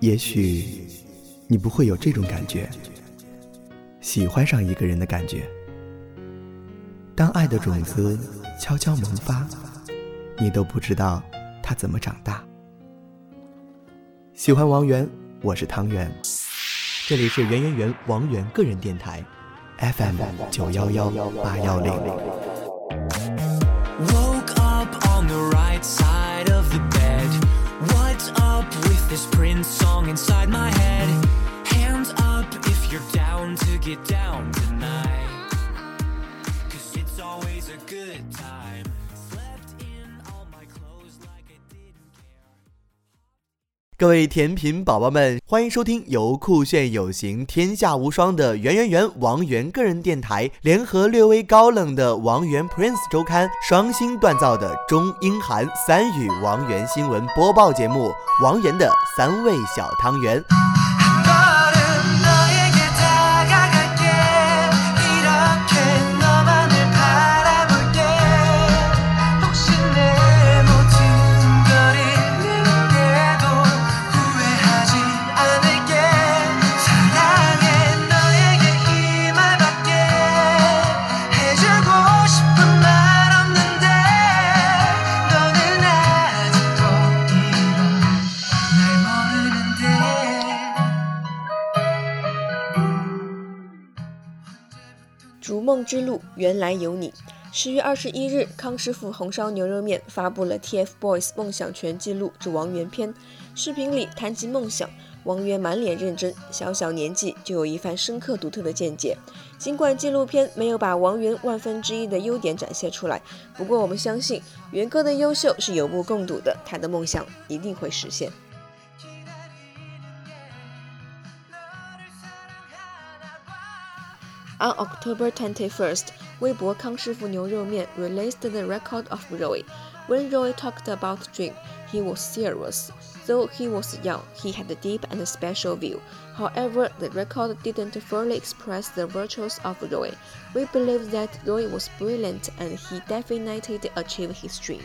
也许你不会有这种感觉，喜欢上一个人的感觉。当爱的种子悄悄萌发，你都不知道它怎么长大。喜欢王源，我是汤圆，这里是圆圆圆王源个人电台，FM 九幺幺八幺零。Woke up on the right side of the bed. This Prince song inside my head? Hands up if you're down to get down tonight. Cause it's always a good time. 各位甜品宝宝们，欢迎收听由酷炫有型、天下无双的圆圆圆王源个人电台联合略微高冷的王源 Prince 周刊双星锻造的中英韩三语王源新闻播报节目《王源的三味小汤圆》。梦之路，原来有你。十月二十一日，康师傅红烧牛肉面发布了 TFBOYS 梦想全记录之王源篇。视频里谈及梦想，王源满脸认真，小小年纪就有一番深刻独特的见解。尽管纪录片没有把王源万分之一的优点展现出来，不过我们相信源哥的优秀是有目共睹的，他的梦想一定会实现。On October 21st, Weibo Kang Shifu Niu Rou Mian released the record of Roy. When Roy talked about Dream, he was serious. Though he was young, he had a deep and special view. However, the record didn't fully express the virtues of Roy. We believe that Roy was brilliant and he definitely achieved his dream.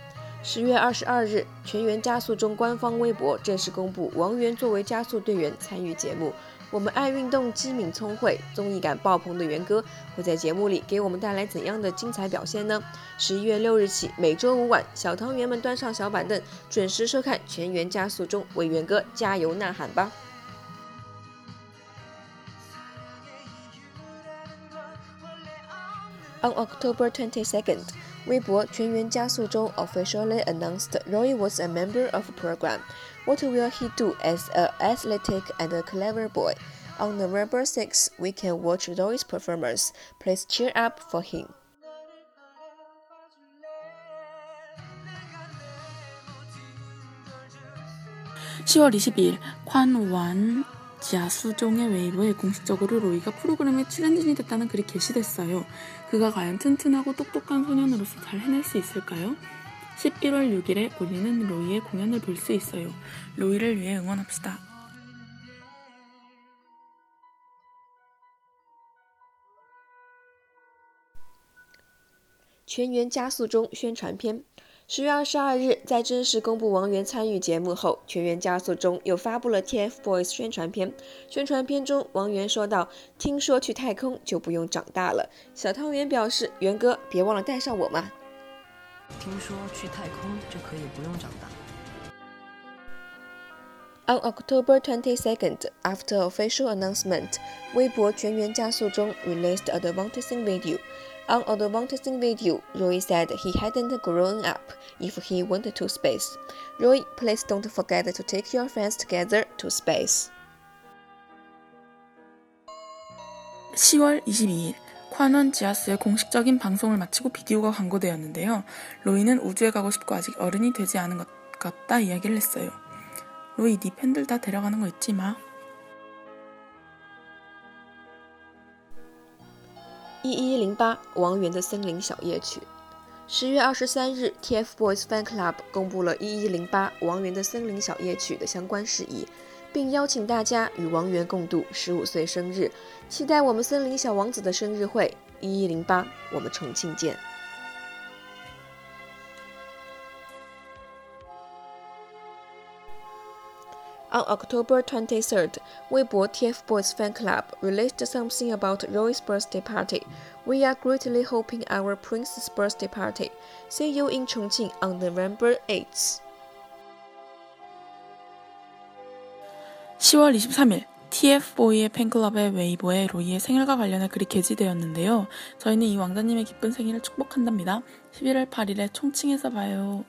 十月二十二日，全员加速中官方微博正式公布王源作为加速队员参与节目。我们爱运动、机敏聪慧、综艺感爆棚的源哥会在节目里给我们带来怎样的精彩表现呢？十一月六日起，每周五晚，小汤圆们端上小板凳，准时收看《全员加速中》，为源哥加油呐喊吧！On October twenty-second. Weibo 全员加速中 officially announced Roy was a member of the program. What will he do as an athletic and a clever boy? On November 6, we can watch Roy's performance. Please cheer up for him. 10월 22일 콴완 지하수종의 웨이브에 공식적으로 로이가 프로그램에 출연진이 됐다는 글이 게시됐어요. 그가 과연 튼튼하고 똑똑한 소년으로서 잘 해낼 수 있을까요? 11월 6일에 우리는 로이의 공연을 볼 수 있어요. 로이를 위해 응원합시다. 全员加速中宣传片 十月二十二日，在正式公布王源参与节目后，全员加速中又发布了 TFBOYS 宣传片。宣传片中，王源说道：“听说去太空就不用长大了。”小汤圆表示：“源哥，别忘了带上我嘛。”听说去太空就可以不用长大。On October 22nd, after official announcement, 微博全员加速中 released a advertising video. On a advertising video, Roy said he hadn't grown up if he went to space. Roy, please don't forget to take your friends together to space. 10월 22일 콴원 지하스의 공식적인 방송을 마치고 비디오가 광고되었는데요. 로이는 우주에 가고 싶고 아직 어른이 되지 않은 것 같다 이야기를 했어요. 로이, 네 팬들 다 데려가는 거 잊지 마. 一一零八王源的森林小夜曲。十月二十三日，TFBOYS Fan Club 公布了一一零八王源的森林小夜曲的相关事宜，并邀请大家与王源共度十五岁生日，期待我们森林小王子的生日会。一一零八，我们重庆见。On October 23rd, Weibo TFBOYS Fan Club released something about Roy's birthday party. We are greatly hoping our prince's birthday party. See you in Chongqing on November 8th. 10월 23일 TF보이의 팬클럽의 웨이보에 로이의 생일과 관련해 글이 게재되었는데요. 저희는 이 왕자님의 기쁜 생일을 축복한답니다. 11월 8일에 총칭에서 봐요.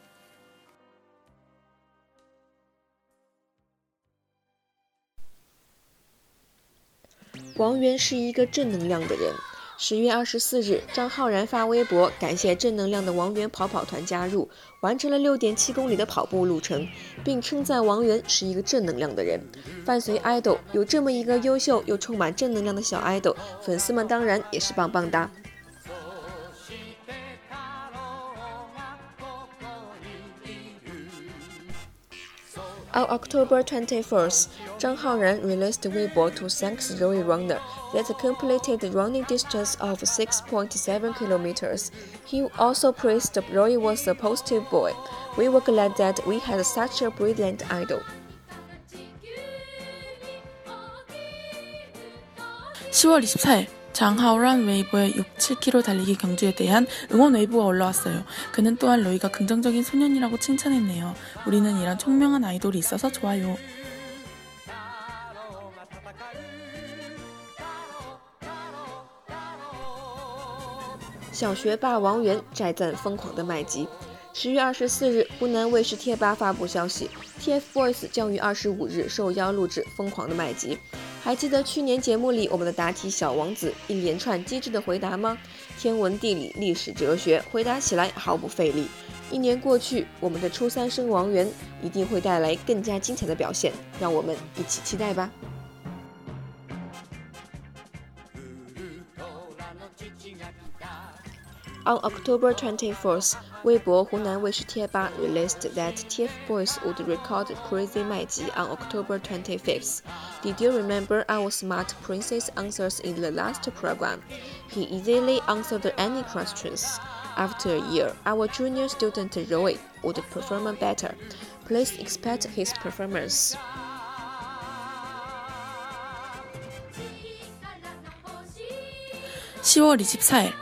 王源是一个正能量的人。十月二十四日，张浩然发微博感谢正能量的王源跑跑团加入，完成了六点七公里的跑步路程，并称赞王源是一个正能量的人。伴随爱豆有这么一个优秀又充满正能量的小爱豆粉丝们当然也是棒棒哒。On October 21st, Zhang Haoran released Weibo to thank the runner that completed the running distance of 6.7 kilometers. He also praised Roy was a positive boy. We were glad that we had such a brilliant idol. 10월 24일 장하오란 웨이브의 6, 7km 달리기 경주에 대한 응원 웨이브가 올라왔어요. 그는 또한 로이가 긍정적인 소년이라고 칭찬했네요. 우리는 이런 총명한 아이돌이 있어서 좋아요. 小学霸王源摘赞疯狂的麦吉。十月二十四日，湖南卫视贴吧发布消息，TFBOYS 将于二十五日受邀录制《疯狂的麦吉》。 还记得去年节目里我们的答题小王子一连串机智的回答吗？天文地理、历史、哲学，回答起来毫不费力。一年过去，我们的初三生王源一定会带来更加精彩的表现，让我们一起期待吧。On October 24th, Weibo Hunan Weishi Tieba released that TFBOYS would record Crazy Maiji on October 25th. Did you remember our smart princess answers in the last program? He easily answered any questions. After a year, our junior student Roy would perform better. Please expect his performance. 10월 24일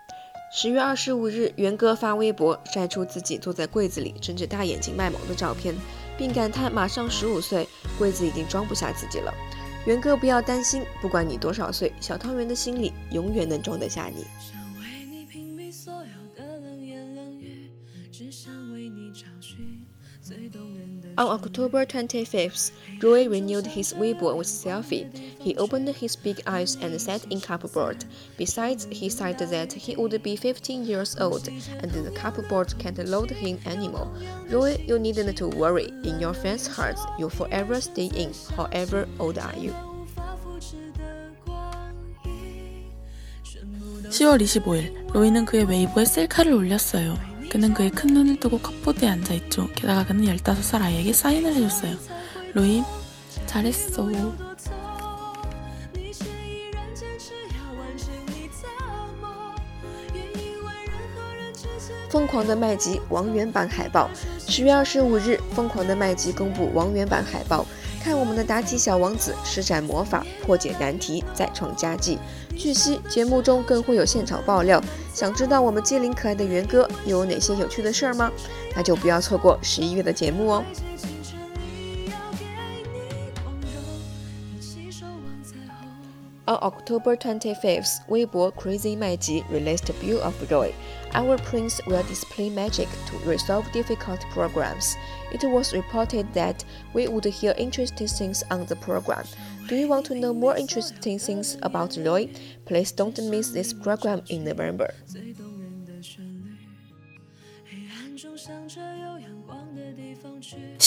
十月二十五日，元哥发微博晒出自己坐在柜子里睁着大眼睛卖萌的照片，并感叹马上十五岁，柜子已经装不下自己了。元哥不要担心，不管你多少岁，小汤圆的心里永远能装得下你。On October 25th, Roy renewed his Weibo with selfie. He opened his big eyes and sat in cupboard. Besides, he said that he would be 15 years old and the cupboard can't load him anymore. Roy, you needn't to worry. In your fans' hearts, you'll forever stay in. However old are you? 10월 25일, 로이는 그의 웨이브에 셀카를 올렸어요. 그는 그의 큰 눈을 뜨고 컵보드에 앉아있죠. 게다가 그는 15살 아이에게 사인을 해줬어요. 로이, 잘했어. 疯狂的麦吉王源版海报，十月二十五日，疯狂的麦吉公布王源版海报。 看我们的妲己小王子施展魔法，破解难题，再创佳绩。据悉，节目中更会有现场爆料。想知道我们机灵可爱的元哥又有哪些有趣的事儿吗？那就不要错过十一月的节目哦。 On October 25th, Weibo Crazy Maiji released a view of Roy. Our prince will display magic to resolve difficult programs. It was reported that we would hear interesting things on the program. Do you want to know more interesting things about Roy? Please don't miss this program in November.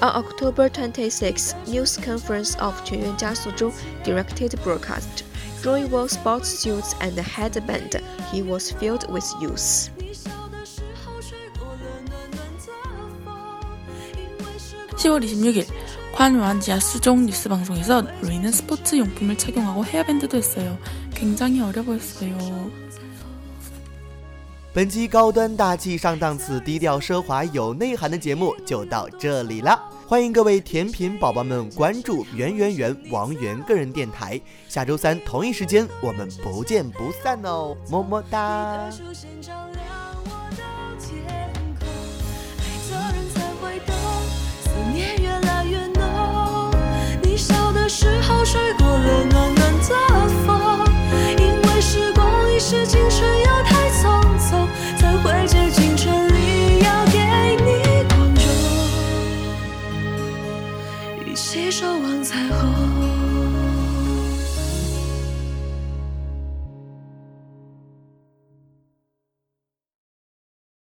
On October 26, news conference of Quan Yuan directed broadcast. Roy wore sports suits and a headband. He was filled with youth. (10월 26일) 관완지아 수종 뉴스 방송에서 로이는 스포츠 용품을 착용하고 헤어밴드도 했어요. 굉장히 어려 보였어요. 本期高端大气上档次、低调奢华有内涵的节目就到这里了。欢迎各位甜品宝宝们关注圆圆圆王源个人电台。下周三同一时间我们不见不散哦，么么哒。时